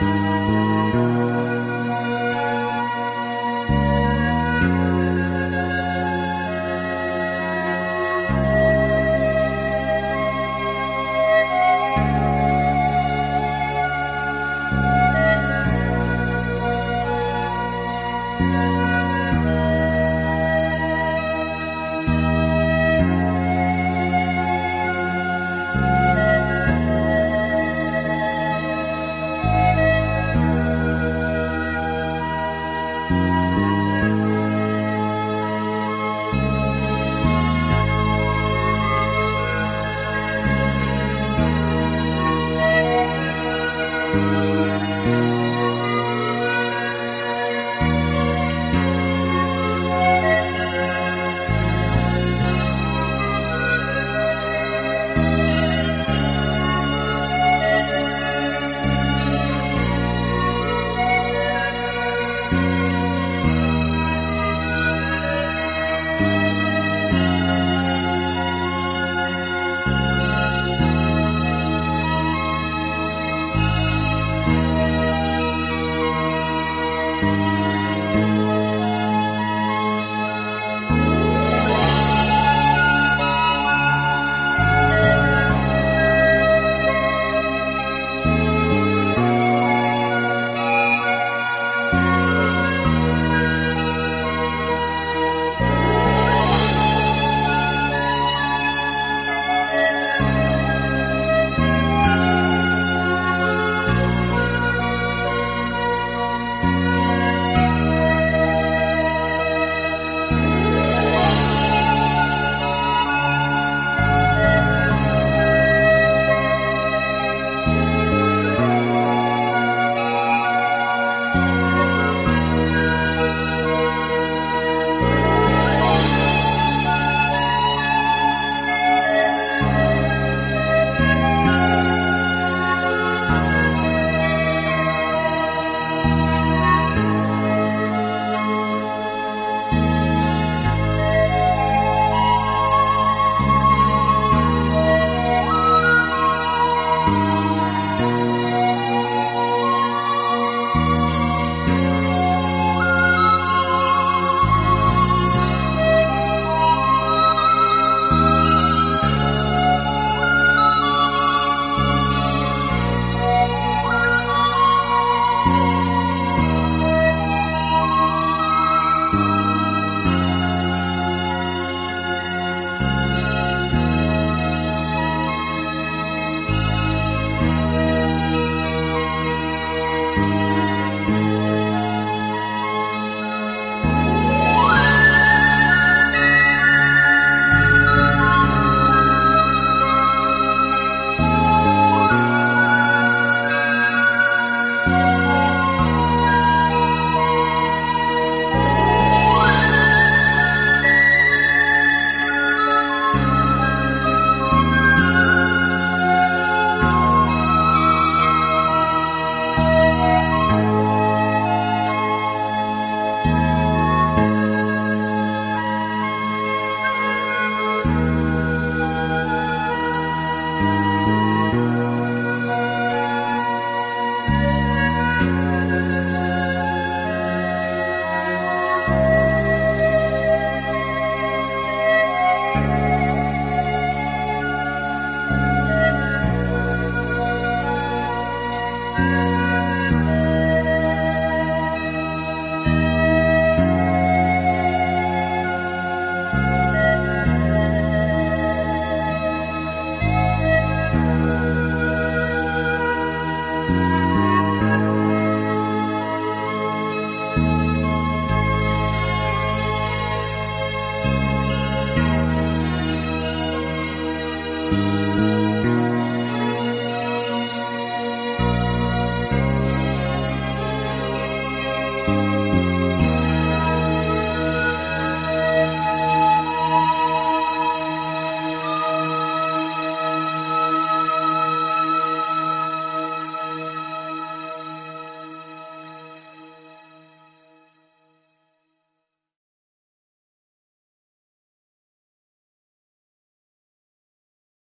Música